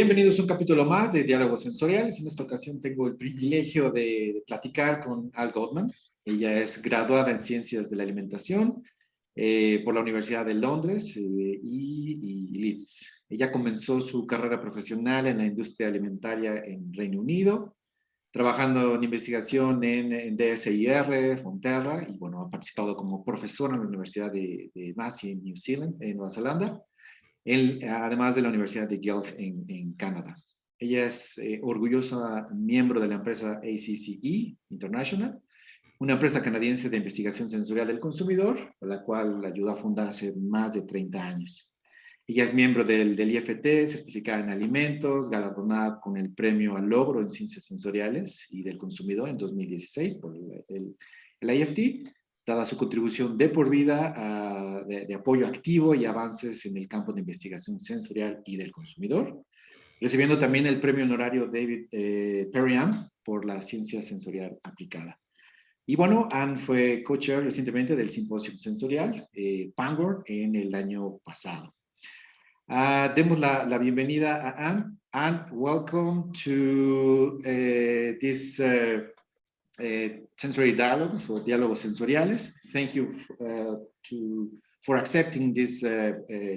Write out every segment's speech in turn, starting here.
Bienvenidos a un capítulo más de Diálogos Sensoriales. En esta ocasión tengo el privilegio de, platicar con Al Goldman. Ella es graduada en Ciencias de la Alimentación eh, por la Universidad de Londres eh, y, y, Leeds. Ella comenzó su carrera profesional en la industria alimentaria en Reino Unido, trabajando en investigación en, en DSIR, Fonterra, y bueno, ha participado como profesora en la Universidad de, de Massey en New Zealand, en Nueva Zelanda, además de la Universidad de Guelph en, Canadá. Ella es eh, orgullosa miembro de la empresa ACCE International, una empresa canadiense de investigación sensorial del consumidor, la cual la ayudó a fundar hace más de 30 años. Ella es miembro del, del IFT, certificada en alimentos, galardonada con el premio al logro en ciencias sensoriales y del consumidor en 2016 por el, el, el IFT, dada su contribución de por vida uh, de, de, apoyo activo y avances en el campo de investigación sensorial y del consumidor, recibiendo también el premio honorario David eh, Perriam por la ciencia sensorial aplicada. Y bueno, Anne fue co-chair recientemente del simposio sensorial eh, Pangor en el año pasado. Uh, demos la, la, bienvenida a Anne. Anne, welcome to uh, this uh, uh, sensory dialogues or diálogos sensoriales. Thank you uh, to, for accepting this, uh,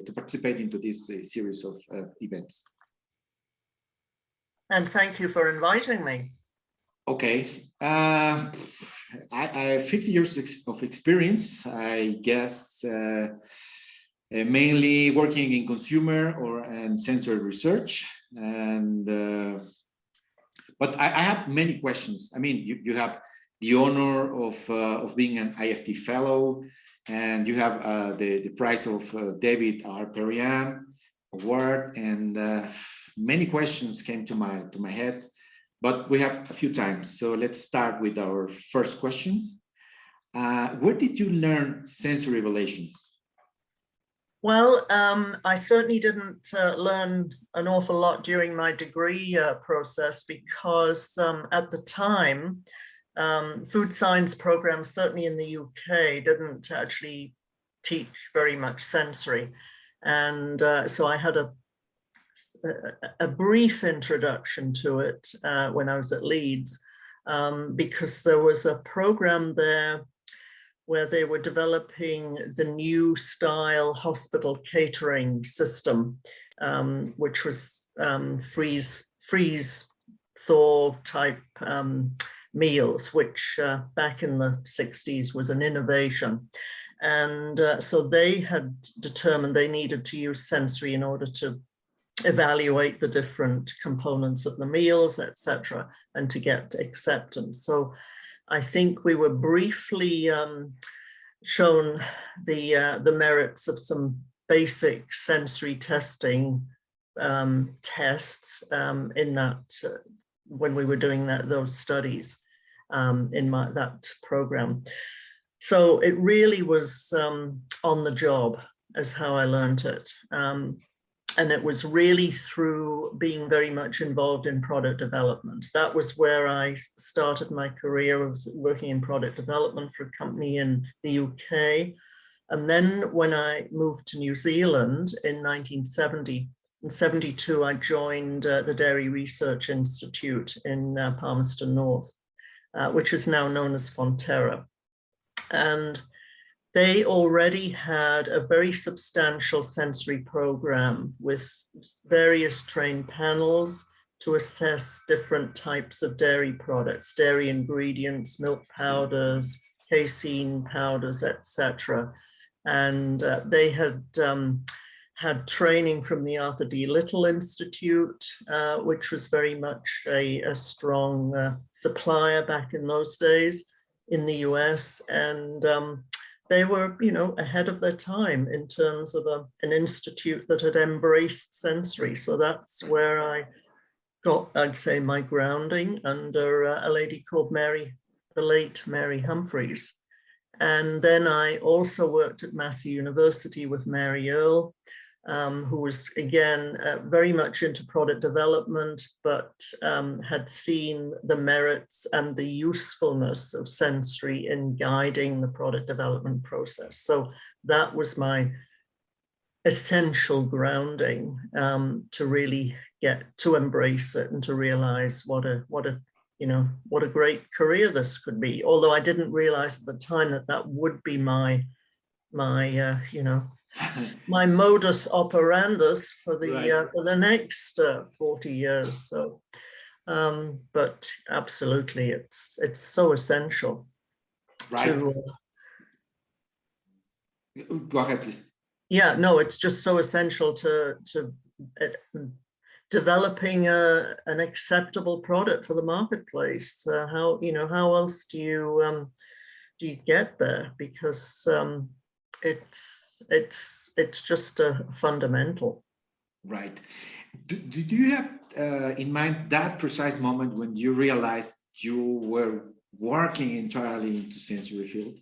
to participate into this series of events. And thank you for inviting me. Okay. I, I, have 50 years of experience, I guess, mainly working in consumer or and sensory research and uh, but I, I, have many questions. I mean, you, you have the honor of, uh, of being an IFT fellow, and you have uh, the, the prize of uh, David R. Peryam award, and uh, many questions came to my, to my head, but we have a few times. So let's start with our first question. Uh, where did you learn sensory evaluation? Well, um, I certainly didn't uh, learn an awful lot during my degree uh, process because um, at the time, um, food science programs, certainly in the UK, didn't actually teach very much sensory. And uh, so I had a, a, brief introduction to it uh, when I was at Leeds um, because there was a program there where they were developing the new style hospital catering system, um, which was um, freeze, freeze, thaw type um, meals, which uh, back in the 60s was an innovation. And uh, so they had determined they needed to use sensory in order to evaluate the different components of the meals, etc., and to get acceptance. So I think we were briefly um, shown the uh, the merits of some basic sensory testing um, tests um, in that uh, when we were doing that those studies um, in my that program. So it really was um, on the job as how I learned it. And it was really through being very much involved in product development. That was where I started my career. I was working in product development for a company in the UK. And then when I moved to New Zealand in 1970, in 72, I joined uh, the Dairy Research Institute in uh, Palmerston North, uh, which is now known as Fonterra. And they already had a very substantial sensory program with various trained panels to assess different types of dairy products, dairy ingredients, milk powders, casein powders, etc. And uh, they had um, had training from the Arthur D. Little Institute, uh, which was very much a, a strong uh, supplier back in those days in the US. And um, they were, you know, ahead of their time in terms of a, an institute that had embraced sensory. So that's where I got, I'd say, my grounding under uh, a lady called Mary, the late Mary Humphreys. And then I also worked at Massey University with Mary Earle, um, who was again uh, very much into product development, but um, had seen the merits and the usefulness of sensory in guiding the product development process. So that was my essential grounding um, to really get to embrace it and to realize what a what a you know what a great career this could be although i didn't realize at the time that that would be my my uh, you know my modus operandus for the Right. uh, for the next uh, 40 years so um but absolutely it's it's so essential right. to uh, Go ahead, please. yeah no it's just so essential to to uh, developing a an acceptable product for the marketplace uh, how you know how else do you um do you get there because um it's it's it's just a fundamental Right. Do, do you have uh, in mind that precise moment when you realized you were working entirely into sensory field?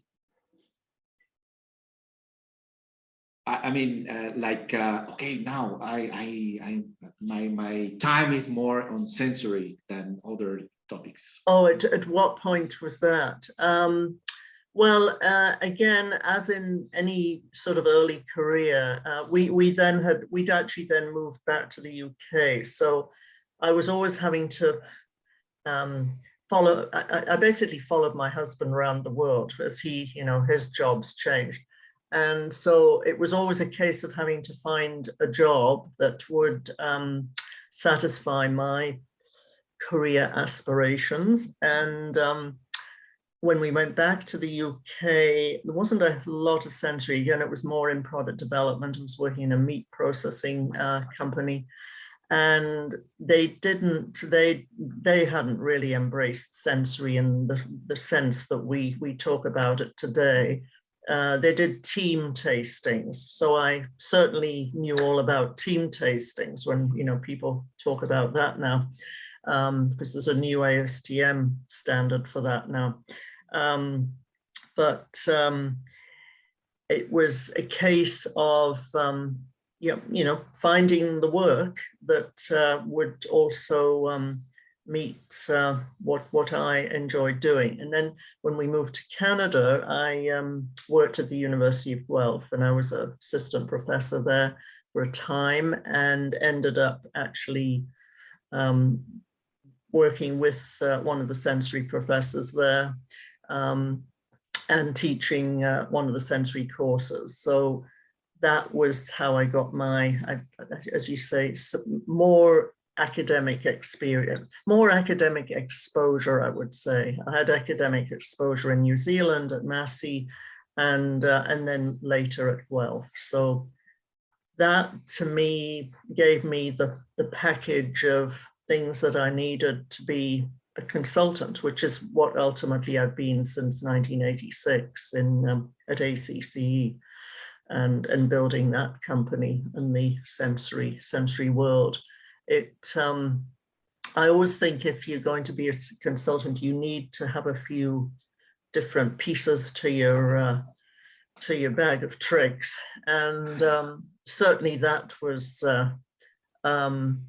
I, I mean, uh, like, uh, okay, now I, I, I, my, my time is more on sensory than other topics. Oh, at, at what point was that? Um, well, uh, again, as in any sort of early career, uh, we we then had we'd actually then moved back to the UK. So I was always having to um, follow. I, I- basically followed my husband around the world as he, you know, his jobs changed, and so it was always a case of having to find a job that would um, satisfy my career aspirations. And um, when we went back to the UK, there wasn't a lot of sensory. Again, it was more in product development. I was working in a meat processing uh, company. And they didn't, they they hadn't really embraced sensory in the, the sense that we we talk about it today. Uh, they did team tastings. So I certainly knew all about team tastings when you know people talk about that now um, because there's a new ASTM standard for that now. Um, but um, it was a case of, um, you, know, you know, finding the work that uh, would also um, meet uh, what, what I enjoyed doing. And then when we moved to Canada, I um, worked at the University of Guelph and I was an assistant professor there for a time and ended up actually um, working with uh, one of the sensory professors there um, and teaching uh, one of the sensory courses. So that was how I got my, as you say, more academic experience, more academic exposure, I would say. I had academic exposure in New Zealand at Massey and, uh, and then later at Guelph. So that to me gave me the, the package of things that I needed to be a consultant, which is what ultimately I've been since 1986 in um, at ACCE and, and building that company in the sensory sensory world. It um, I always think if you're going to be a consultant, you need to have a few different pieces to your uh, to your bag of tricks, and um, certainly that was uh, um,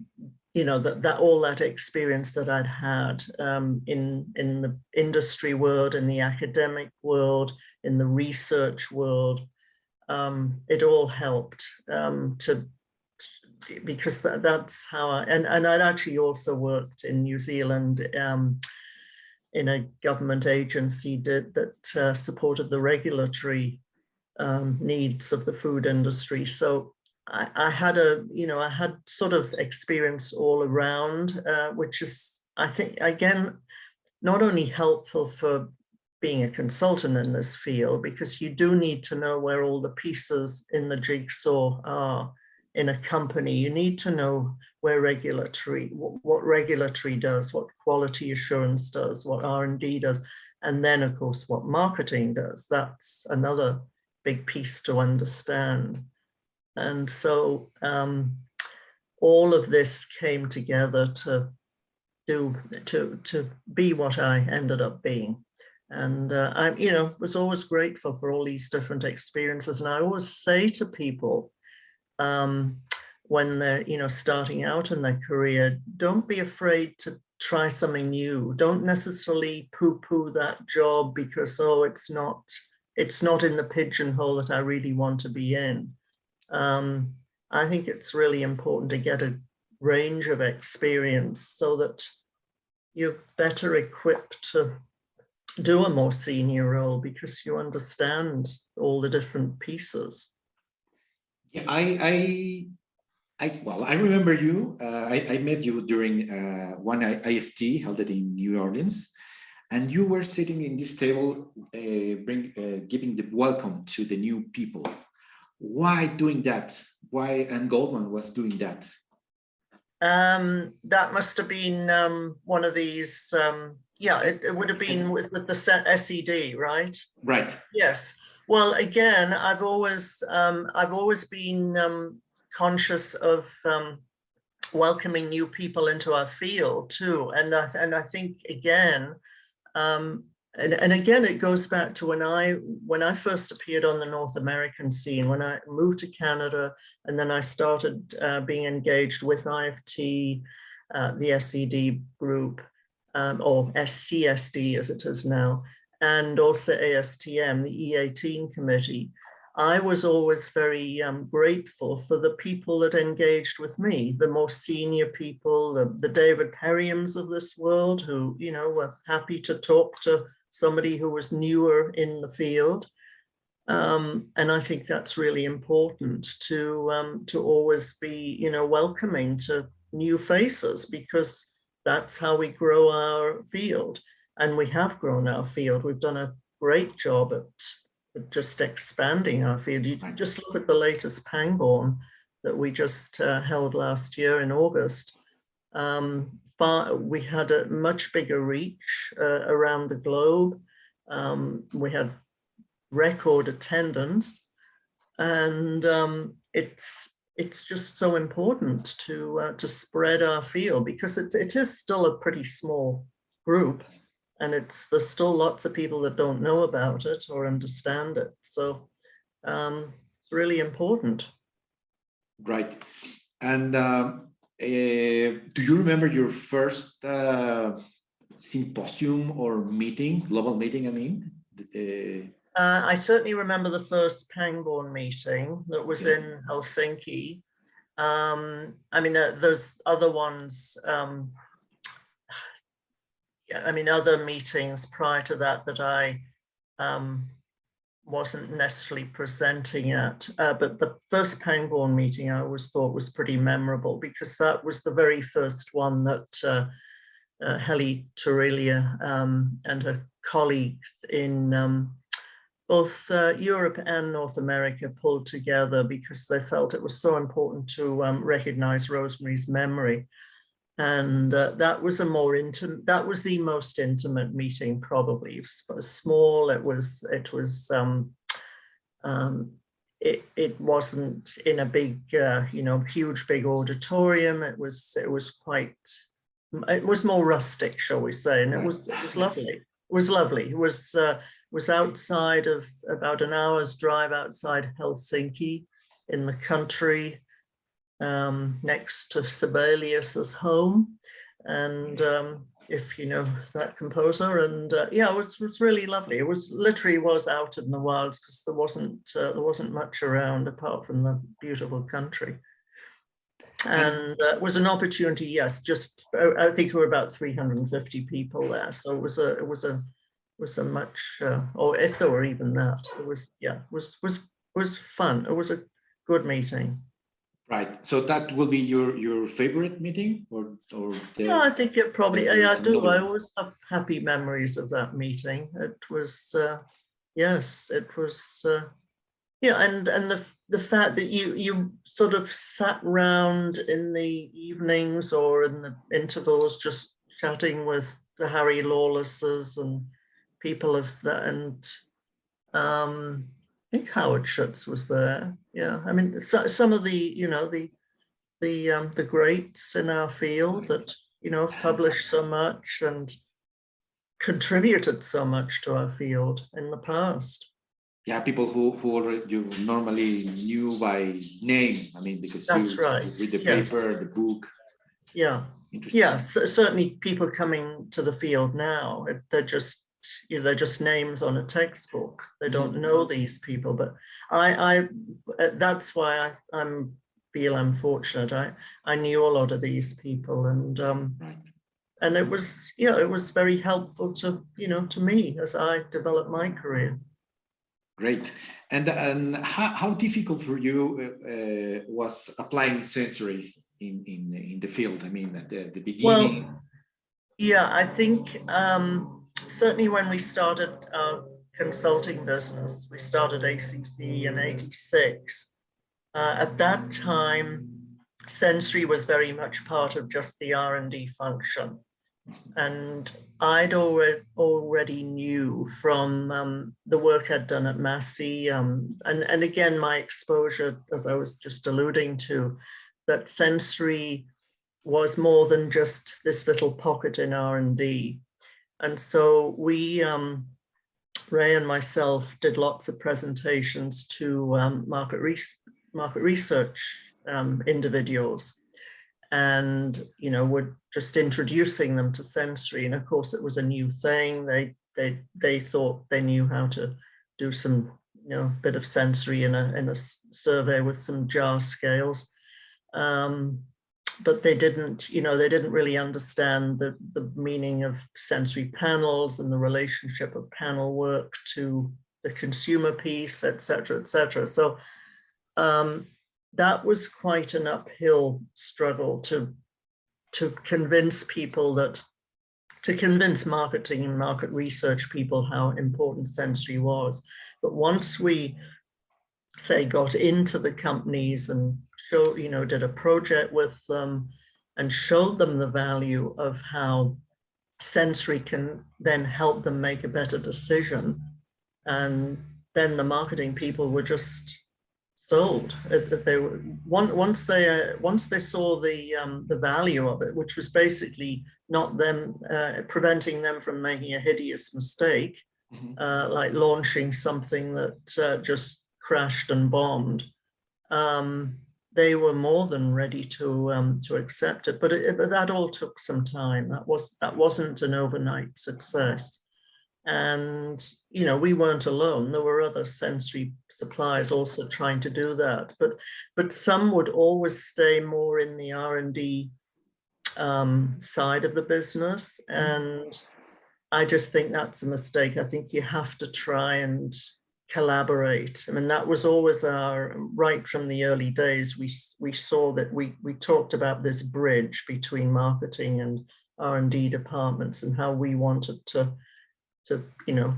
you know that that all that experience that I'd had um, in in the industry world, in the academic world, in the research world, um, it all helped um, to because that, that's how I and and I'd actually also worked in New Zealand um, in a government agency did that uh, supported the regulatory um, needs of the food industry. So I, I had a, you know, I had sort of experience all around, uh, which is, I think, again, not only helpful for being a consultant in this field, because you do need to know where all the pieces in the jigsaw are in a company. You need to know where regulatory, wh- what regulatory does, what quality assurance does, what R&D does, and then of course what marketing does. That's another big piece to understand. And so um, all of this came together to do to to be what I ended up being. And uh, I, you know, was always grateful for all these different experiences. And I always say to people um, when they're, you know, starting out in their career, don't be afraid to try something new. Don't necessarily poo-poo that job because oh, it's not it's not in the pigeonhole that I really want to be in. Um, I think it's really important to get a range of experience so that you're better equipped to do a more senior role because you understand all the different pieces. Yeah, I, I, I, well, I remember you. Uh, I, I met you during uh, one IFT held it in New Orleans, and you were sitting in this table, uh, bring, uh, giving the welcome to the new people. Why doing that? Why Anne Goldman was doing that? Um, that must have been um, one of these. Um, yeah, it, it would have been with, with the se- SED, right? Right. Yes. Well, again, I've always um, I've always been um, conscious of um, welcoming new people into our field too, and I, and I think again, um, and and again, it goes back to when I when I first appeared on the North American scene, when I moved to Canada, and then I started uh, being engaged with IFT, uh, the SED group, um, or SCSD as it is now and also ASTM, the E18 committee, I was always very um, grateful for the people that engaged with me, the more senior people, the, the David Peryams of this world, who, you know, were happy to talk to somebody who was newer in the field. Um, and I think that's really important to um, to always be, you know, welcoming to new faces because that's how we grow our field and we have grown our field. We've done a great job at, at just expanding our field. You just look at the latest Pangborn that we just uh, held last year in August. Um, far, we had a much bigger reach uh, around the globe. Um, we had record attendance, and um, it's it's just so important to uh, to spread our field because it, it is still a pretty small group and it's there's still lots of people that don't know about it or understand it so um, it's really important Right. And eh, do you remember your first uh, symposium or meeting, global meeting? I mean, uh, uh, i certainly remember the first pangborn meeting that was in helsinki um, i mean uh, there's other ones um, yeah i mean other meetings prior to that that i um, wasn't necessarily presenting at, uh, but the first Pangborn meeting I always thought was pretty memorable because that was the very first one that uh, uh, Hely Tuorila um, and her colleagues in um, both uh, Europe and North America pulled together because they felt it was so important to um, recognize Rose Marie's memory. And uh, that was a more intimate, that was the most intimate meeting probably. It was small, it was, it was, um, um, it, it wasn't in a big, uh, you know, huge, big auditorium. It was, it was quite, it was more rustic, shall we say, and it was, it was lovely. It was lovely. It was, uh, was outside of about an hour's drive outside Helsinki in the country um, next to Sibelius's home. And um, if you know that composer, and uh, yeah, it was, was really lovely. It was literally was out in the wilds because there wasn't uh, there wasn't much around apart from the beautiful country. And uh, it was an opportunity, yes. Just I think there were about 350 people there, so it was a it was a was a much, uh, or if there were even that, it was yeah, it was was was fun. It was a good meeting. Right. So that will be your your favorite meeting, or or the, Yeah, I think it probably, yeah, I do. another I always have happy memories of that meeting. It was, uh, yes, it was, uh, yeah, and, and the, the fact that you, you sort of sat round in the evenings or in the intervals, just chatting with the Harry Lawlesses and people of that, and, um, I think Howard Schutz was there. Yeah, I mean, so, some of the, you know, the, the, um, the greats in our field that, you know, have published so much and contributed so much to our field in the past. yeah, people who who already you normally knew by name. I mean, because That's you, right, you read the yes. paper, the book. Yeah, yeah, cer- certainly people coming to the field now, they're just you know, they're just names on a textbook. They don't know these people. But I, I uh, that's why I I'm feel I'm fortunate. I I knew a lot of these people, and um, Right. and it was you know it was very helpful to you know to me as I developed my career. Great. And and how, how difficult for you uh, uh, was applying sensory in in in the field? I mean, at the, the beginning. Well, Yeah, I think um, certainly when we started our consulting business, we started ACC in '86. Uh, at that time, sensory was very much part of just the R and D function, and I'd already already knew from um, the work I'd done at Massey, um, and and again my exposure, as I was just alluding to, that sensory was more than just this little pocket in R&D. And so we, um, Ray and myself did lots of presentations to um, market, re market research um, individuals. And, you know, we're just introducing them to sensory. And of course, it was a new thing. They, they, they thought they knew how to do some, you know, bit of sensory in a, in a survey with some jar scales. Um, but they didn't, you know, they didn't really understand the, the meaning of sensory panels and the relationship of panel work to the consumer piece, et cetera, et cetera. So um, that was quite an uphill struggle to, to convince people that, to convince marketing and market research people how important sensory was. But once we say got into the companies and show, you know, did a project with them and showed them the value of how sensory can then help them make a better decision. And then the marketing people were just sold. That they were once they uh, once they saw the um, the value of it, which was basically not them uh, preventing them from making a hideous mistake, Mhm. uh, like launching something that uh, just crashed and bombed. Um, they were more than ready to um, to accept it, but, it, but that all took some time. That was that wasn't an overnight success, and you know we weren't alone. There were other sensory suppliers also trying to do that, but but some would always stay more in the R and D um, side of the business, and I just think that's a mistake. I think you have to try and collaborate. I mean, that was always our right from the early days. We we saw that we we talked about this bridge between marketing and R and D departments and how we wanted to to you know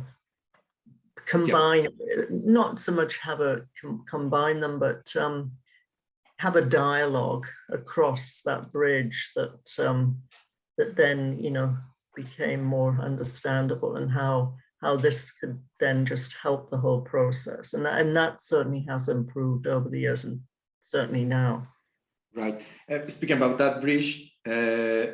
combine not so much have a com, combine them, but um, have a dialogue across that bridge that um, that then you know became more understandable and how how this could then just help the whole process. And, and that certainly has improved over the years and certainly now. Right. Uh, speaking about that bridge, uh,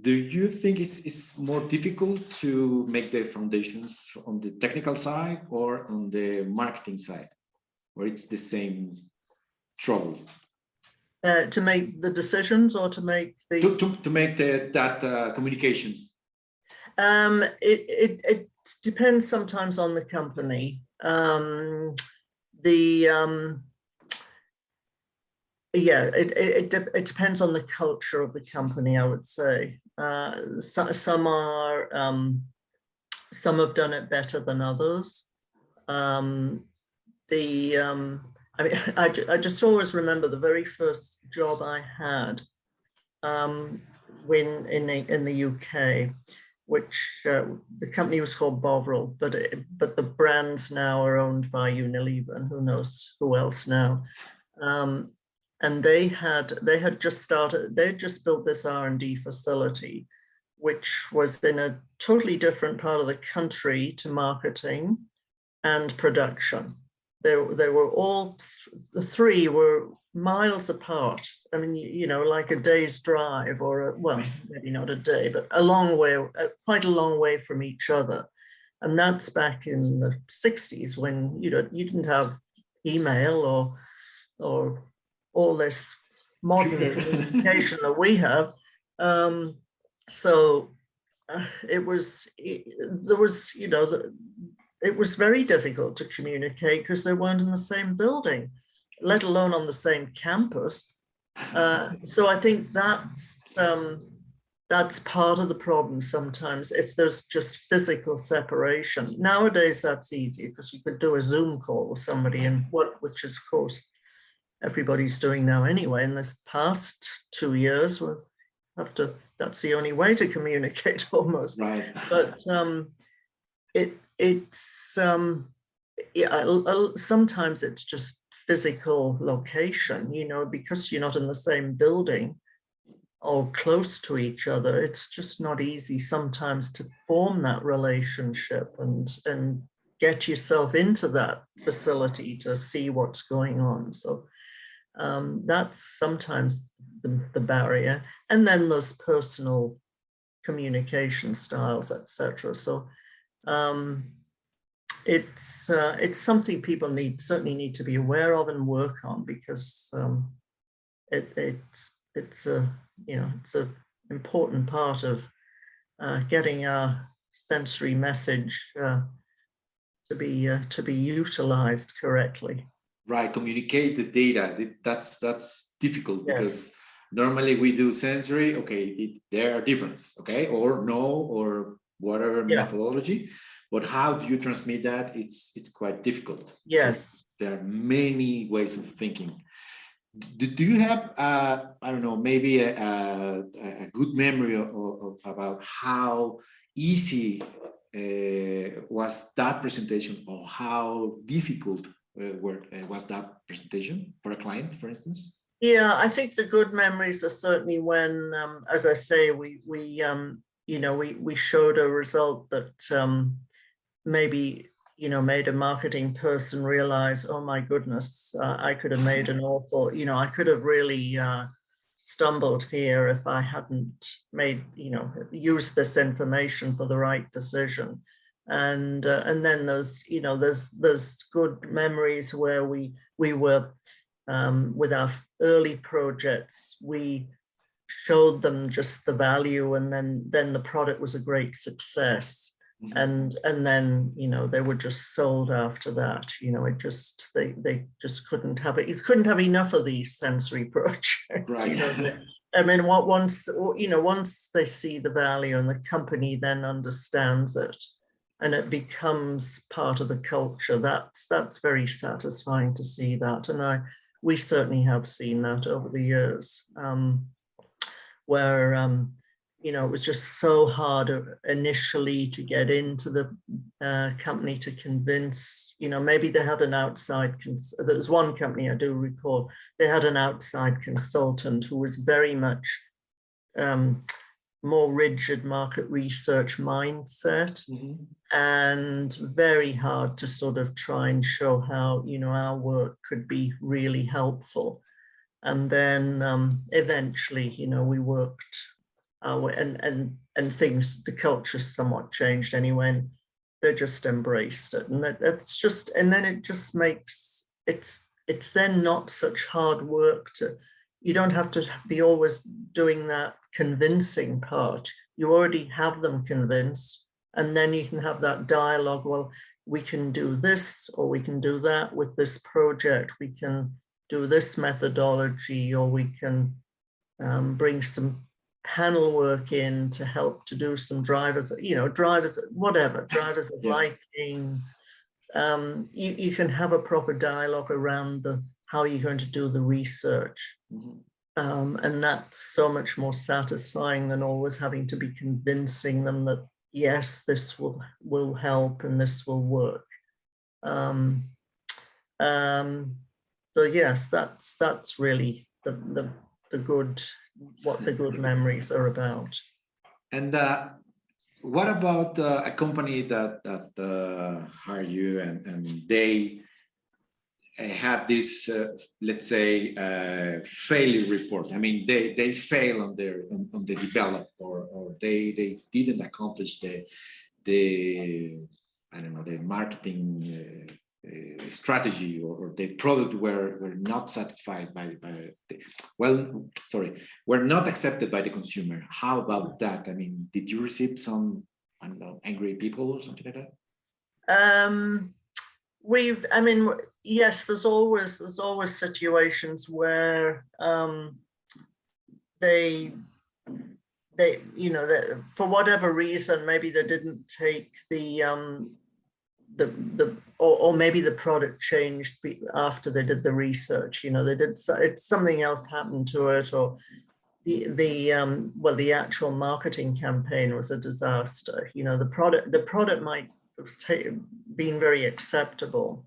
do you think it's, it's more difficult to make the foundations on the technical side or on the marketing side, or it's the same trouble? Uh, to make the decisions or to make the To, to, to make the, that uh, communication? Um, it, it, it depends sometimes on the company. Um, the, um, yeah, it, it, it, it depends on the culture of the company, I would say. Uh, so, some are, um, some have done it better than others. Um, the, um, I mean, I, I just always remember the very first job I had um, when in the, in the UK which uh, the company was called Bovril, but it, but the brands now are owned by Unilever, and who knows who else now. Um, and they had they had just started. They had just built this R and D facility, which was in a totally different part of the country to marketing and production. They they were all the three were miles apart. I mean, you, know, like a day's drive or a, well, maybe not a day, but a long way, uh, quite a long way from each other. And that's back in the 60s when you know you didn't have email or or all this modern communication that we have. Um, so uh, it was it, there was you know the, it was very difficult to communicate because they weren't in the same building, let alone on the same campus. Uh, so I think that's um, that's part of the problem sometimes if there's just physical separation. Nowadays that's easy because you could do a Zoom call with somebody and what which is of course everybody's doing now anyway. In this past two years, have to that's the only way to communicate almost. Right. But um it it's um yeah sometimes it's just physical location, you know, because you're not in the same building or close to each other, it's just not easy sometimes to form that relationship and and get yourself into that facility to see what's going on. So um, that's sometimes the, the barrier. And then there's personal communication styles, etc. So um, it's uh, it's something people need certainly need to be aware of and work on because um, it, it's it's a you know it's a important part of uh, getting our sensory message uh, to be uh, to be utilized correctly. Right, communicate the data. That's that's difficult Yes. because normally we do sensory. Okay, it, there are difference. Okay, or no, or whatever Yeah. methodology. But how do you transmit that? It's it's quite difficult. Yes. There are many ways of thinking. Do, do you have uh, I don't know maybe a, a, a good memory of, of about how easy uh, was that presentation or how difficult uh, were, uh, was that presentation for a client, for instance? Yeah, I think the good memories are certainly when, um, as I say, we we um, you know we we showed a result that um, maybe you know made a marketing person realize, oh my goodness, uh, I could have made an awful, you know, I could have really uh, stumbled here if I hadn't made, you know, used this information for the right decision. And uh, and then there's you know there's there's good memories where we we were um, with our early projects, we showed them just the value and then then the product was a great success Mhm. and and then you know they were just sold after that you know it just they they just couldn't have it you couldn't have enough of these sensory projects you know, Right. I mean, what once, you know, once they see the value and the company then understands it and it becomes part of the culture, that's, that's very satisfying to see that. And I, we certainly have seen that over the years. um, Where, um, you know, it was just so hard uh, initially to get into the uh, company to convince, you know, maybe they had an outside, cons- there was one company I do recall, they had an outside consultant who was very much um, more rigid market research mindset Mhm. and very hard to sort of try and show how you know our work could be really helpful and then um, eventually you know we worked way and and and things the culture somewhat changed anyway and they just embraced it and that's just and then it just makes it's it's then not such hard work to you don't have to be always doing that convincing part. You already have them convinced and then you can have that dialogue well we can do this or we can do that with this project we can do this methodology or we can um, bring some panel work in to help to do some drivers you know drivers whatever drivers of Yes. liking um, you, you can have a proper dialogue around the how you're going to do the research Mhm. um, and that's so much more satisfying than always having to be convincing them that yes, this will will help and this will work. Um, um, so yes, that's that's really the, the the good what the good memories are about. And uh, what about uh, a company that that uh, hire you and and they uh, have this, uh, let's say, uh, failure report? I mean, they they fail on their on, on the develop or or they they didn't accomplish the the I don't know the marketing uh, uh, strategy or, or, the product were, were not satisfied by, by the, well, sorry, were not accepted by the consumer. How about that? I mean, did you receive some, I don't know, angry people or something like that? Um, we've, I mean, yes, there's always, there's always situations where um, they, they, you know, that for whatever reason, maybe they didn't take the, um, the the or, or maybe the product changed after they did the research you know they did it's something else happened to it or the the um well the actual marketing campaign was a disaster you know the product the product might have been very acceptable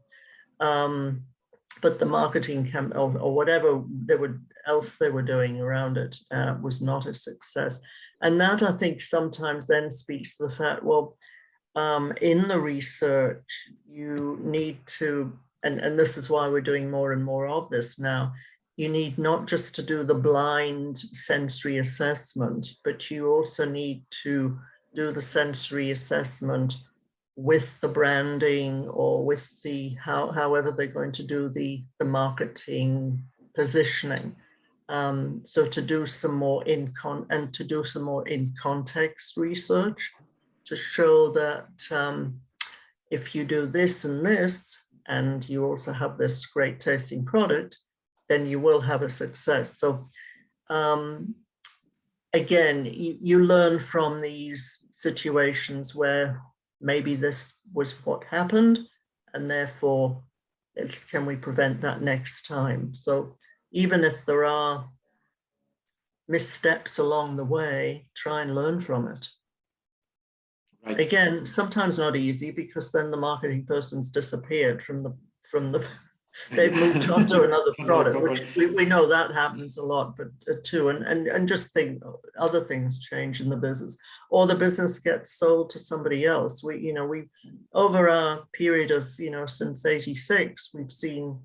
um but the marketing camp or, or whatever they would else they were doing around it uh, was not a success. And that i think sometimes then speaks to the fact well um, in the research, you need to, and, and this is why we're doing more and more of this now, you need not just to do the blind sensory assessment, but you also need to do the sensory assessment with the branding or with the how however they're going to do the the marketing positioning. Um, so to do some more in con and to do some more in context research to show that um, if you do this and this, and you also have this great tasting product, then you will have a success. So um, again, you, you learn from these situations where maybe this was what happened, and therefore, can we prevent that next time? So even if there are missteps along the way, try and learn from it. Right. Again, sometimes not easy because then the marketing person's disappeared from the from the they've moved on to another product, which we, we know that happens a lot, but uh, too, and, and and just think other things change in the business, or the business gets sold to somebody else. We, you know, we over a period of you know since '86, we've seen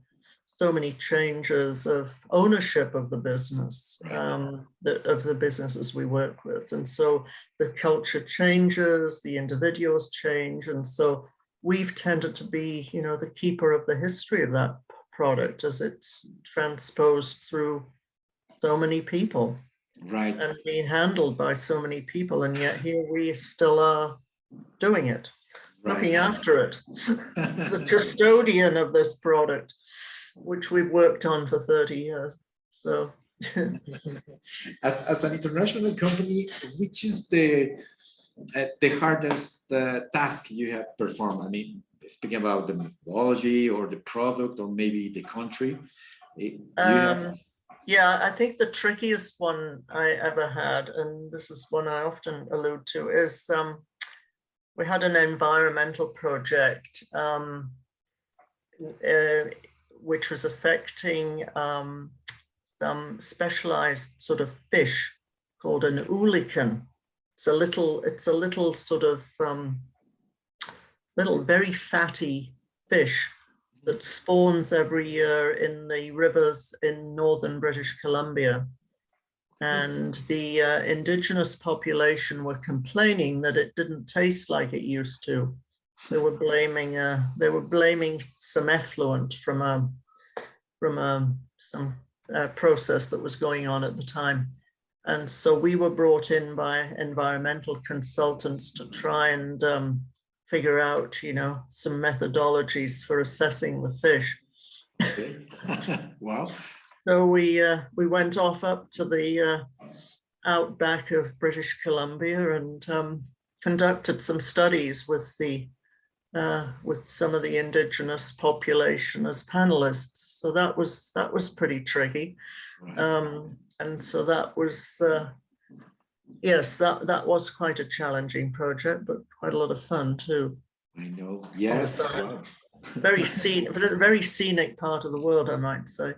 so many changes of ownership of the business, um, the, of the businesses we work with. And so the culture changes, the individuals change. And so we've tended to be, you know, the keeper of the history of that product as it's transposed through so many people. Right. And being handled by so many people. And yet here we still are doing it, right. looking after it, the custodian of this product which we've worked on for 30 years. So as, as an international company, which is the uh, the hardest uh, task you have performed? I mean, speaking about the methodology or the product or maybe the country. Eh, um, yeah, I think the trickiest one I ever had, and this is one I often allude to, is um, we had an environmental project um, uh, which was affecting um, some specialized sort of fish called an oolichan. It's a little, it's a little sort of um, little very fatty fish that spawns every year in the rivers in northern British Columbia. And the uh, indigenous population were complaining that it didn't taste like it used to they were blaming uh, they were blaming some effluent from a from a, some uh, process that was going on at the time. And so we were brought in by environmental consultants to try and um, figure out, you know, some methodologies for assessing the fish. wow. So we uh, we went off up to the uh, outback of British Columbia and um, conducted some studies with the uh, with some of the indigenous population as panelists. So that was that was pretty tricky. Um, and so that was uh, yes, that that was quite a challenging project, but quite a lot of fun too. I know. Yes. Wow. very scenic, but a very scenic part of the world, I might say.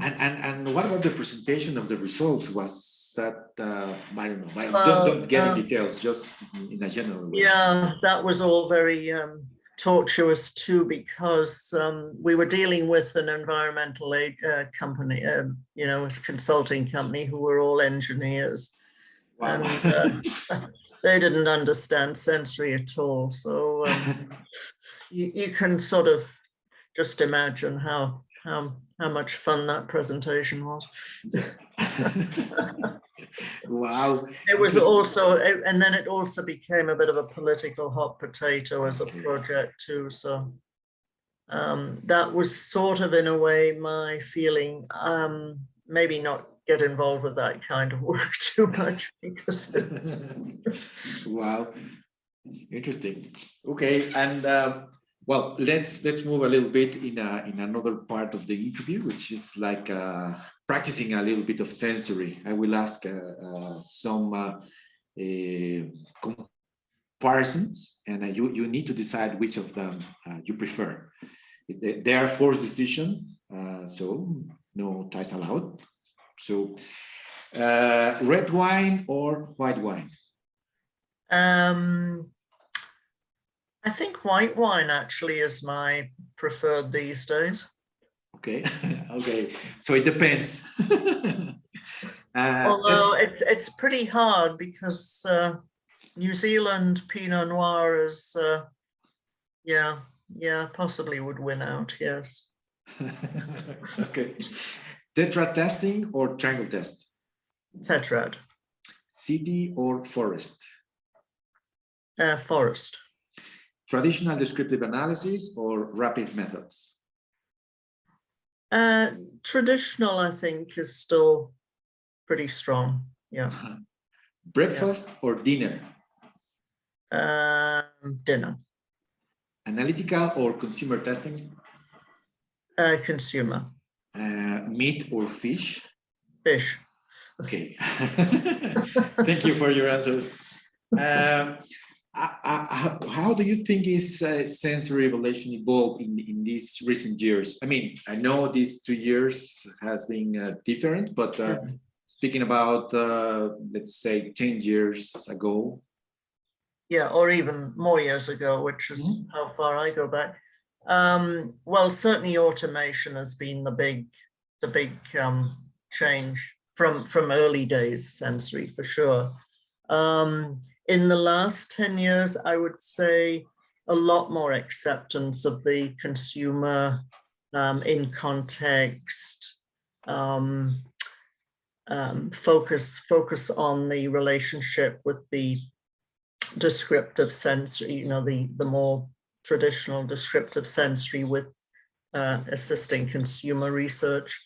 and, and and what about the presentation of the results? Was that uh, I don't know. I don't, uh, don't get uh, details, just in a general way. Yeah, that was all very um, tortuous too, because um, we were dealing with an environmental aid uh, company, um, you know, a consulting company who were all engineers. Wow. And, uh, they didn't understand sensory at all. So um, you, you can sort of just imagine how, how, how much fun that presentation was. wow. It was also, and then it also became a bit of a political hot potato as a project too, so. Um, that was sort of in a way my feeling, um, maybe not get involved with that kind of work too much because it's, wow, interesting. Okay, and um, well, let's let's move a little bit in a, in another part of the interview, which is like uh, practicing a little bit of sensory. I will ask uh, uh, some uh, comparisons, and you you need to decide which of them you prefer. They, are forced decision, so no ties allowed. So, uh, red wine or white wine? um. I think white wine actually is my preferred these days. Okay, okay. So it depends. uh, Although it's, it's pretty hard because, uh, New Zealand Pinot Noir is, uh, yeah, yeah, possibly would win out, yes. okay. Tetrad testing or triangle test? Tetrad, City or forest? uh, Forest, Traditional descriptive analysis or rapid methods? Uh, traditional, I think, is still pretty strong, yeah. Breakfast or dinner? Um, dinner, Analytical or consumer testing? uh, consumer, Uh, meat or fish? fish. Okay. Thank you for your answers. Um, How, do you think is uh, sensory evaluation evolved in, in these recent years? I mean, I know these two years has been uh, different, but uh, speaking about, uh, let's say, 10 years ago. Yeah, or even more years ago, which is Mhm. how far I go back. Um, well, certainly automation has been the big, the big um, change from from early days sensory for sure. Um, in the last 10 years, I would say a lot more acceptance of the consumer um, in context, um, um, focus focus on the relationship with the descriptive sensory, you know, the, the more traditional descriptive sensory with uh, assisting consumer research.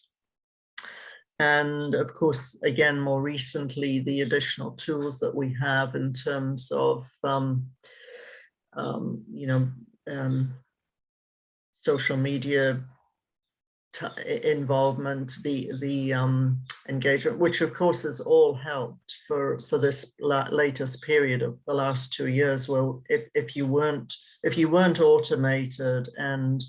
And of course, again, more recently, the additional tools that we have in terms of, um, um, you know, um, social media involvement, the the um, engagement, which of course has all helped for for this la- latest period of the last two years. Well, if if you weren't if you weren't automated and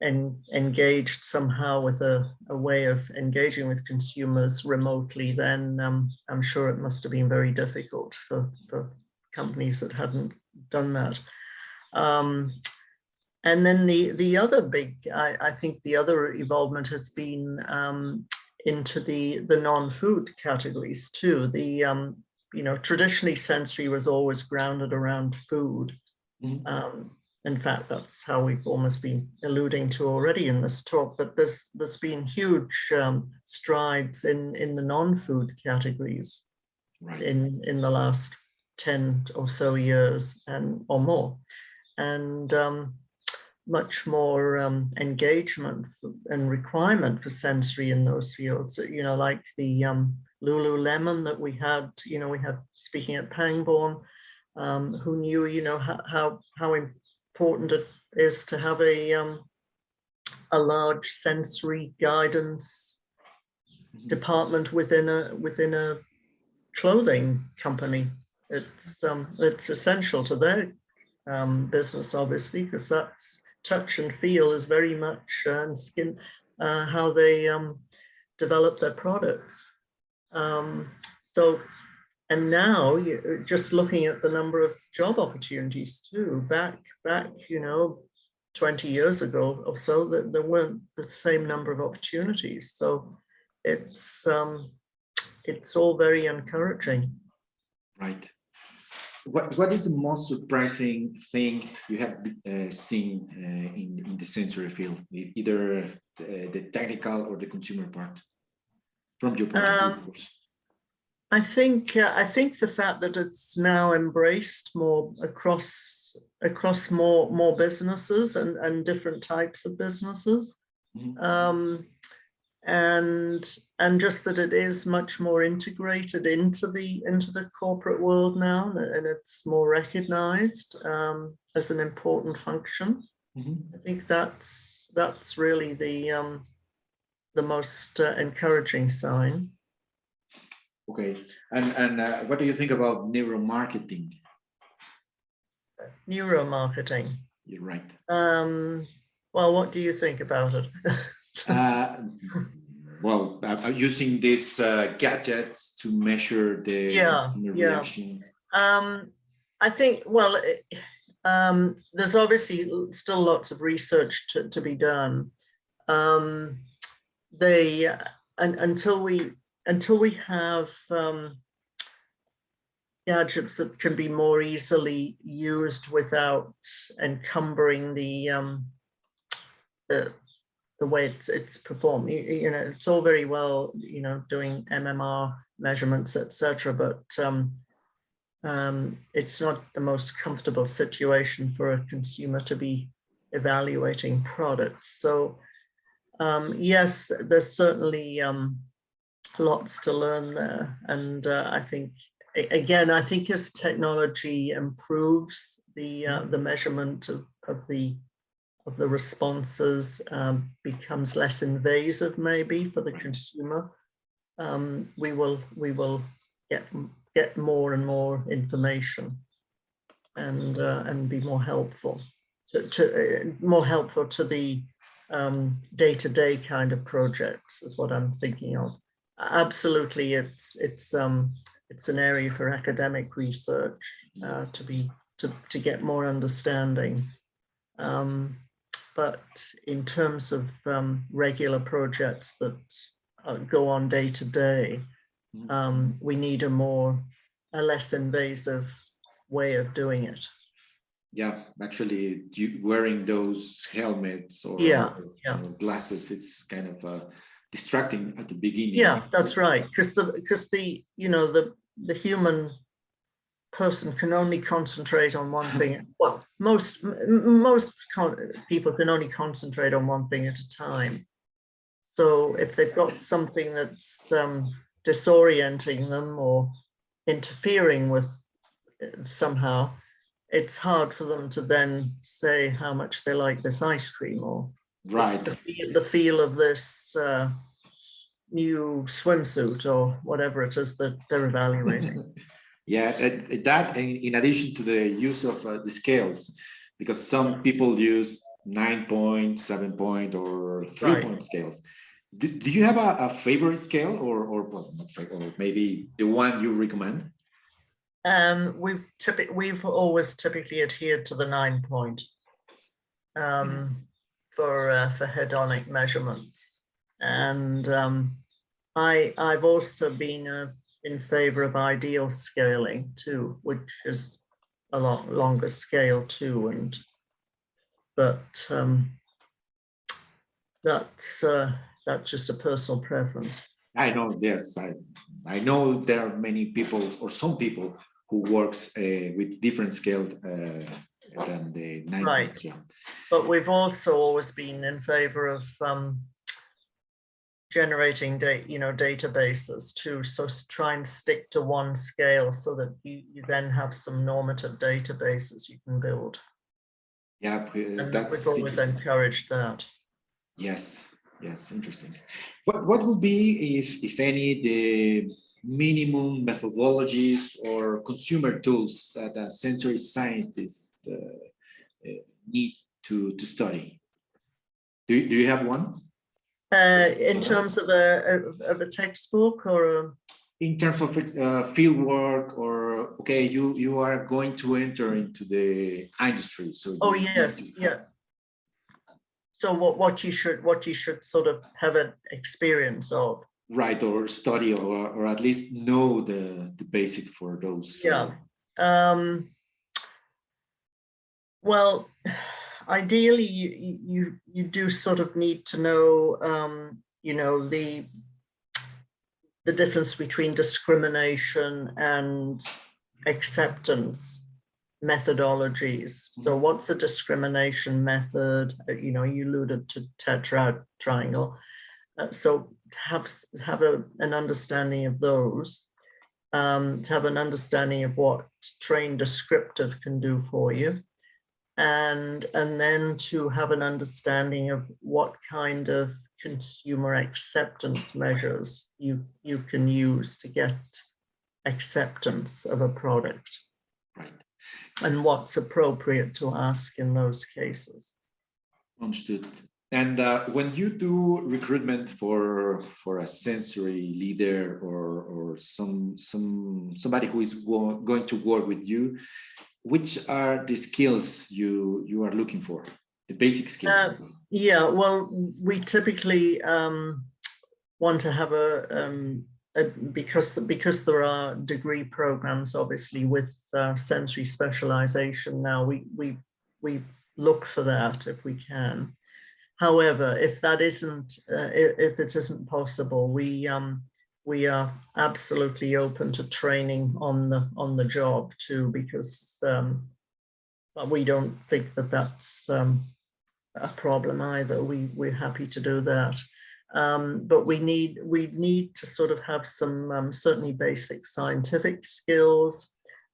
and engaged somehow with a, a way of engaging with consumers remotely, then um, I'm sure it must have been very difficult for for companies that hadn't done that. Um, and then the the other big, I, I think the other evolvement has been um, into the the non-food categories too. The um, you know traditionally sensory was always grounded around food. Mhm. Um, in fact, that's how we've almost been alluding to already in this talk. But there's there's been huge um, strides in in the non-food categories Right. in in the last 10 or so years and or more and um, much more um, engagement and requirement for sensory in those fields you know like the um, lululemon that we had you know we had speaking at pangborn um, who knew you know how, how how important it is to have a um, a large sensory guidance Mhm. department within a within a clothing company. It's um it's essential to their um business obviously because that's touch and feel is very much uh, and skin uh, how they um develop their products. Um, so and now you just looking at the number of job opportunities too. Back back you know 20 years ago or so that there weren't the same number of opportunities. So it's um, it's all very encouraging. Right. What, what is the most surprising thing you have uh, seen uh, in, in the the sensory field, either uh, the technical or the consumer part? From your point of view, Um, of course. I think uh, I think the fact that it's now embraced more across across more more businesses and and different types of businesses, Mhm. um, and and just that it is much more integrated into the into the corporate world now, and it's more recognised um, as an important function. Mhm. I think that's that's really the um, the most uh, encouraging sign. Okay, and, and uh, what do you think about neuromarketing? Neuromarketing. You're right. Um, well, what do you think about it? Uh, well, uh, uh, using these uh, gadgets to measure the Yeah, consumer yeah. um, I think, well, it- um, there's obviously still lots of research to, to be done. Um, they, uh, un until we, until we have, um, gadgets that can be more easily used without encumbering the, um, the, the way it's, it's performed, you, you know, it's all very well, you know, doing MMR measurements, etc. But, um, um, it's not the most comfortable situation for a consumer to be evaluating products. So, um, yes, there's certainly um, lots to learn there. And uh, I think, again, I think as technology improves the uh, the measurement of, of the of the responses um, becomes less invasive, maybe for the consumer, um, we will we will get get more and more information and uh, and be more helpful to, to uh, more helpful to the um, day-to-day kind of projects is what I'm thinking of. Absolutely, it's it's um it's an area for academic research uh, to be to to get more understanding. Um, but in terms of um, regular projects that uh, go on day to day, Mhm. um, we need a more, a less invasive way of doing it. Yeah, actually, wearing those helmets or, Yeah, yeah. glasses, it's kind of uh, distracting at the beginning. Yeah, that's right. Because the, because the, you know, the, the human person can only concentrate on one thing. Well, most, most con- people can only concentrate on one thing at a time. So if they've got something that's um, disorienting them or interfering with somehow, it's hard for them to then say how much they like this ice cream or Right. the feel, the feel of this uh, new swimsuit or whatever it is that they're evaluating. Yeah, that in, addition to the use of uh, the scales, because some people use nine point, seven point, or three Right. point scales. Do, do you have a, a favorite scale or or well, or maybe the one you recommend? um, we've typically we've always typically adhered to the nine point um, for uh, for hedonic measurements, and um, I I've also been uh, in favor of ideal scaling too, which is a lot longer scale too, and but um, that's uh, that's just a personal preference. I know, yes, I, I know there are many people or some people who works uh, with different scaled uh, than the nine Right. But we've also always been in favor of um, generating data, you know, databases too. So try and stick to one scale so that you, you then have some normative databases you can build. Yeah, uh, And that's we've always encouraged that. Yes, yes, interesting. What what would be, if if any, the minimum methodologies or consumer tools that a sensory scientist uh, uh, need to to study? Do you, do you have one Uh, in terms of a, of- of a textbook or a, in terms of uh, field work or okay, you you are going to enter into the industry, so oh, yes, to yeah. So what, what you should, what you should sort of have an experience of. Right or study or or at least know the the basic for those. uh, Yeah. Um, well, ideally, you, you- you, do sort of need to know, um, you know, the, the difference between discrimination and acceptance methodologies. So what's a discrimination method? Uh, You know, you alluded to tetrad triangle. Uh, so have, have a, an understanding of those. Um, to have an understanding of what trained descriptive can do for you. And, and then to have an understanding of what kind of consumer acceptance measures you, you can use to get acceptance of a product Right. and what's appropriate to ask in those cases. Understood. And uh, when you do recruitment for for a sensory leader or or some some somebody who is go- going to work with you, which are the skills you you are looking for? The basic skills. Uh, Yeah, well, we typically um, want to have a, um, a because because there are degree programs, obviously with uh, sensory specialization now. We we we look for that if we can. However, if that isn't uh, if it isn't possible, we um, we are absolutely open to training on the on the job too, because um, but we don't think that that's um, a problem either. We we're happy to do that. Um, but we need we need to sort of have some um, certainly basic scientific skills,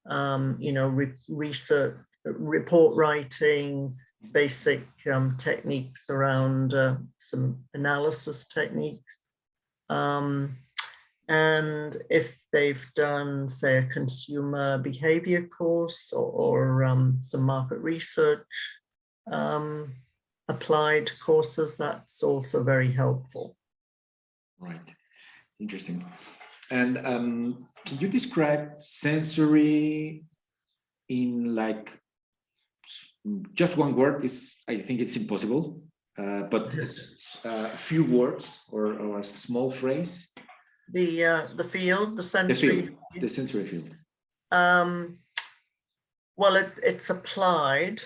um, you know, re- research, report writing, basic um, techniques around uh, some analysis techniques. Um, and if they've done, say, a consumer behavior course or, or um, some market research, um, applied courses, that's also very helpful. Right. Interesting. And um, can you describe sensory in like just one word? Is I think it's impossible, uh, but a few words or, or a small phrase. The uh, the field, the The sensory. field, the sensory field. Um, well, it, it's applied.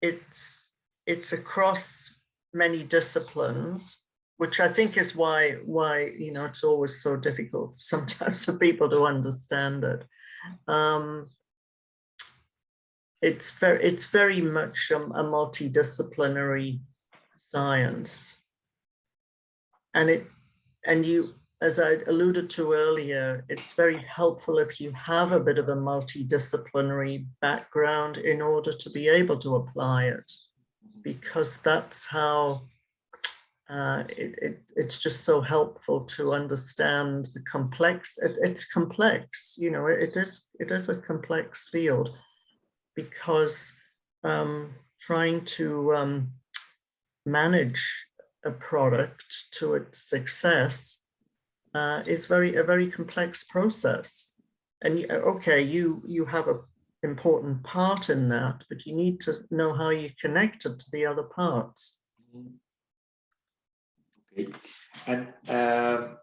It's it's across many disciplines, which I think is why why you know it's always so difficult sometimes for people to understand it. Um, it's very it's very much a, multidisciplinary science, and it and you as I alluded to earlier, it's very helpful if you have a bit of a multidisciplinary background in order to be able to apply it, because that's how uh, it, it, it's just so helpful to understand the complex. It, it's complex, you know. It is it is a complex field because um, trying to um, manage a product to its success uh, is very a very complex process. And okay, you you have a important part in that, but you need to know how you connect it to the other parts. Okay. And um,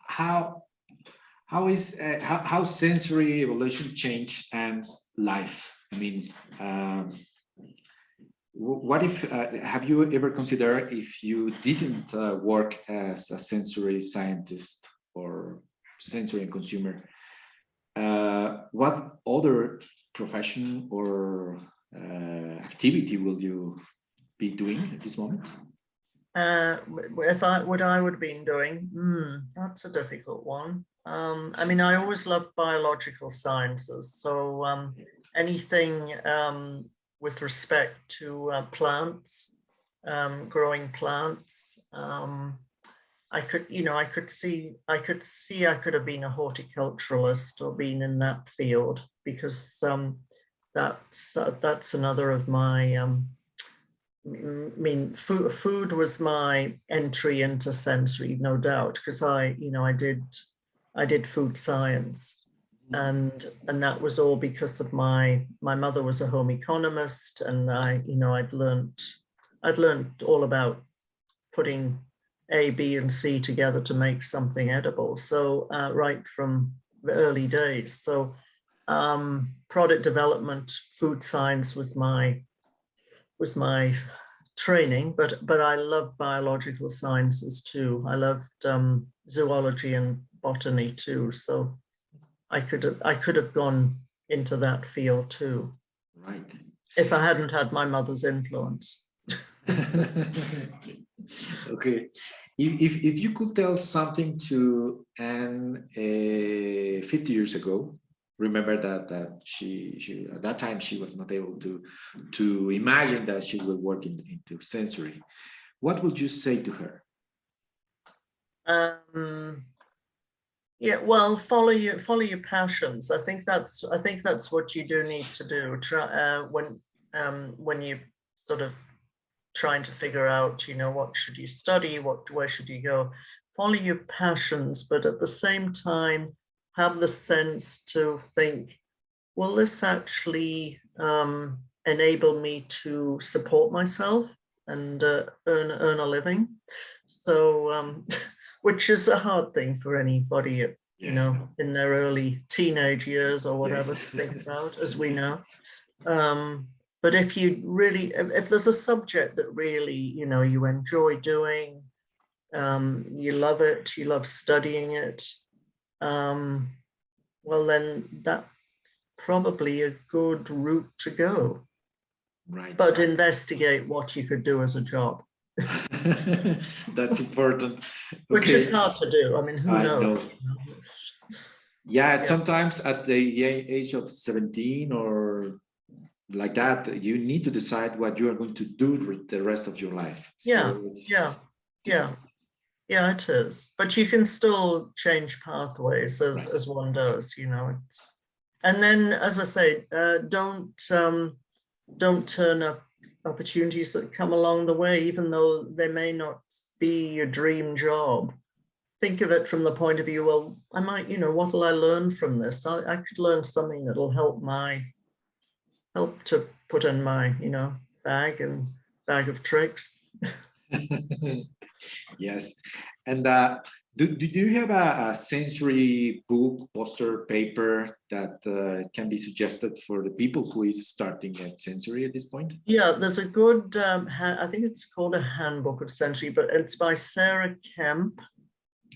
how how is uh, how, how sensory evolution changed and life? I mean, um, what if uh, have you ever considered if you didn't uh, work as a sensory scientist or sensory and consumer? Uh, what other profession or uh, activity will you be doing at this moment? Uh, if I what I would have been doing, hmm, that's a difficult one. Um, I mean, I always loved biological sciences, so um, anything um, with respect to uh, plants, um, growing plants. Um, I could, you know, I could see, I could see, I could have been a horticulturalist or been in that field because um, that's uh, that's another of my I mean, food, food was my entry into sensory, no doubt, because I, you know, I did, I did food science, and and that was all because of my my mother was a home economist, and I, you know, I'd learned, I'd learned all about putting A, B, and C together to make something edible. So uh, right from the early days, so um, product development, food science was my was my training, but but I love biological sciences too. I loved um, zoology and botany too. So I could have I could have gone into that field too Right. if I hadn't had my mother's influence. okay. If, if, if you could tell something to Anne uh, 50 years ago, remember that that she, she at that time she was not able to to imagine that she will work in, into sensory. What would you say to her? Um, yeah, well, follow your follow your passions. I think that's I think that's what you do need to do. Try uh, when um, when you sort of trying to figure out, you know, what should you study, what where should you go. Follow your passions, but at the same time, have the sense to think, will this actually um, enable me to support myself and uh, earn earn a living? So. Um, which is a hard thing for anybody, you Yeah. know, in their early teenage years or whatever Yes. to think about, as we know. Um, but if you really, if, if there's a subject that really, you know, you enjoy doing, um, you love it, you love studying it, um, well, then that's probably a good route to go. Right. But investigate what you could do as a job, That's important. which is Okay. hard to do. I mean, who I knows? know. know? Yeah, Yeah. sometimes at the age of 17 or like that, you need to decide what you are going to do with the rest of your life. Yeah, So yeah, Yeah, yeah, it is. But you can still change pathways as Right. as one does, you know. It's and then, as I say, uh, don't um, don't turn up opportunities that come along the way, even though they may not be your dream job. Think of it from the point of view. Well, I might, you know, what will I learn from this? I, I could learn something that'll help my help to put in my, you know, bag and bag of tricks. yes. And uh, do, do you have a, a sensory book, poster, paper that uh, can be suggested for the people who is starting at sensory at this point? Yeah, there's a good, um, I think it's called a handbook of sensory, but it's by Sarah Kemp,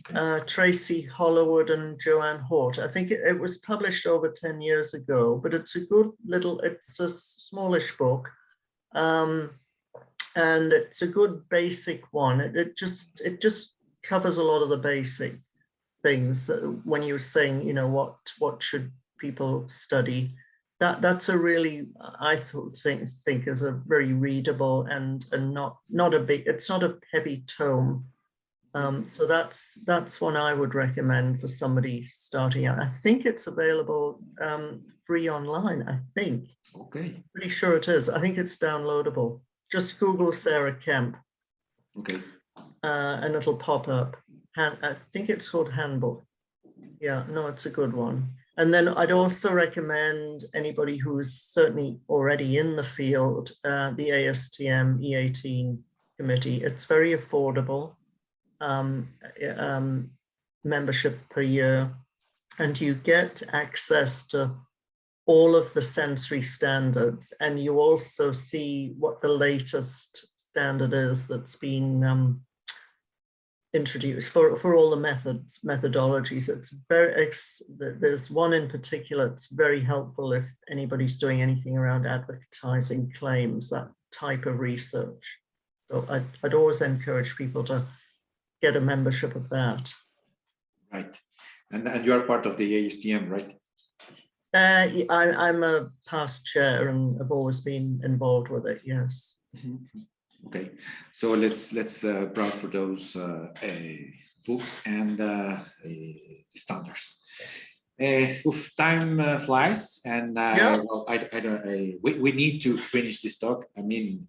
Okay. uh, Tracey Hollowood and Joanne Hort. I think it, it was published over 10 years ago, but it's a good little, it's a smallish book. Um, and it's a good basic one. It, it just, it just covers a lot of the basic things when you're saying, you know, what, what should people study? that that's a really I thought think think is a very readable and and not not a big it's not a heavy tome. Um, so that's that's one I would recommend for somebody starting out. I think it's available um, free online. I think Okay. pretty sure it is. I think it's downloadable. Just Google Sarah Kemp Okay. Uh, and it'll pop up. I think it's called Handbook. Yeah, no, it's a good one. And then I'd also recommend anybody who's certainly already in the field, uh, the ASTM E18 committee. It's very affordable. Um, uh, um, membership per year, and you get access to all of the sensory standards, and you also see what the latest standard is that's been um, introduced for, for all the methods, methodologies. It's very, th- there's one in particular, it's very helpful if anybody's doing anything around advertising claims, that type of research. So I'd, I'd always encourage people to get a membership of that. Right. And, and you are part of the ASTM, right? Uh, I'm a past chair and I've always been involved with it, yes. Mhm. Okay, so let's let's uh, browse for those uh, uh, books and uh, uh, standards. Uh, oof, time uh, flies, and uh, Yeah. well, I, I don't. I, we, we need to finish this talk. I mean,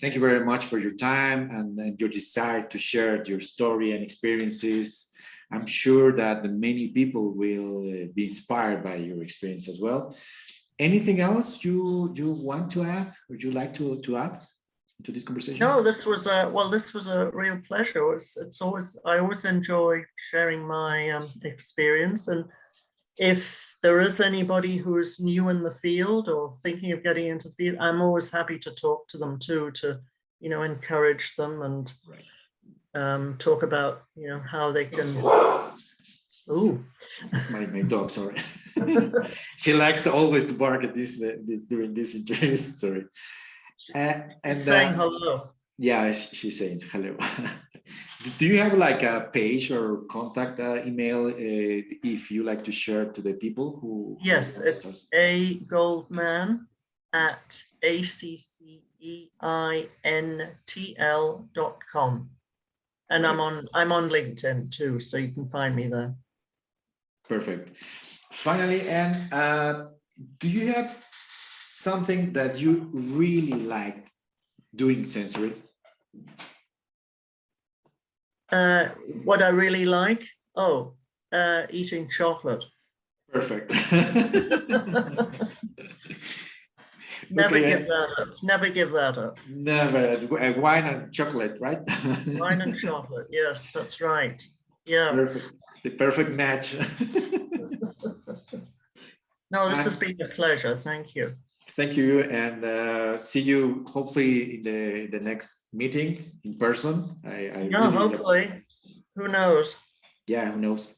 thank you very much for your time and, and your desire to share your story and experiences. I'm sure that the many people will uh, be inspired by your experience as well. Anything else you you want to add? Would you like to to add to this conversation? No, this was a, well, this was a real pleasure. It's, it's always, I always enjoy sharing my um, experience and if there is anybody who is new in the field or thinking of getting into field, I'm always happy to talk to them too, to, you know, encourage them and um, talk about, you know, how they can. Ooh, That's my, my dog, sorry. she likes to always to bark at this, uh, this during this interview. Sorry. Uh, and saying uh, hello. yeah, she- she's saying hello. Do you have like a page or contact uh, email uh, if you like to share to the people who? Yes, it's a Goldman at E A-C-C-E-I-N-T-L dot com. And I'm on, I'm on LinkedIn too, so you can find me there. Perfect. Finally, and uh, do you have something that you really like doing sensory? Uh, what I really like, oh, uh, eating chocolate. Perfect. Never Okay, give that up, never give that up. Never. Uh, Wine and chocolate, right? Wine and chocolate, yes, that's right. Yeah, Perfect. The perfect match. no, this has been a pleasure, thank you. Thank you, and uh, see you hopefully in the the next meeting in person. I, I Yeah, really- hopefully, who knows? Yeah, who knows.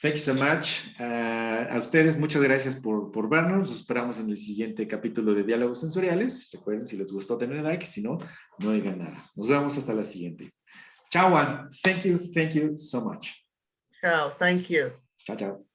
Thank you so much. Uh, a ustedes, muchas gracias por, por vernos. Los esperamos en el siguiente capítulo de Diálogos Sensoriales. Recuerden, si les gustó, tener like. Si no, no digan nada. Nos vemos hasta la siguiente. Chao, Juan. Thank you. Thank you so much. Ciao, thank you. Chao, chao.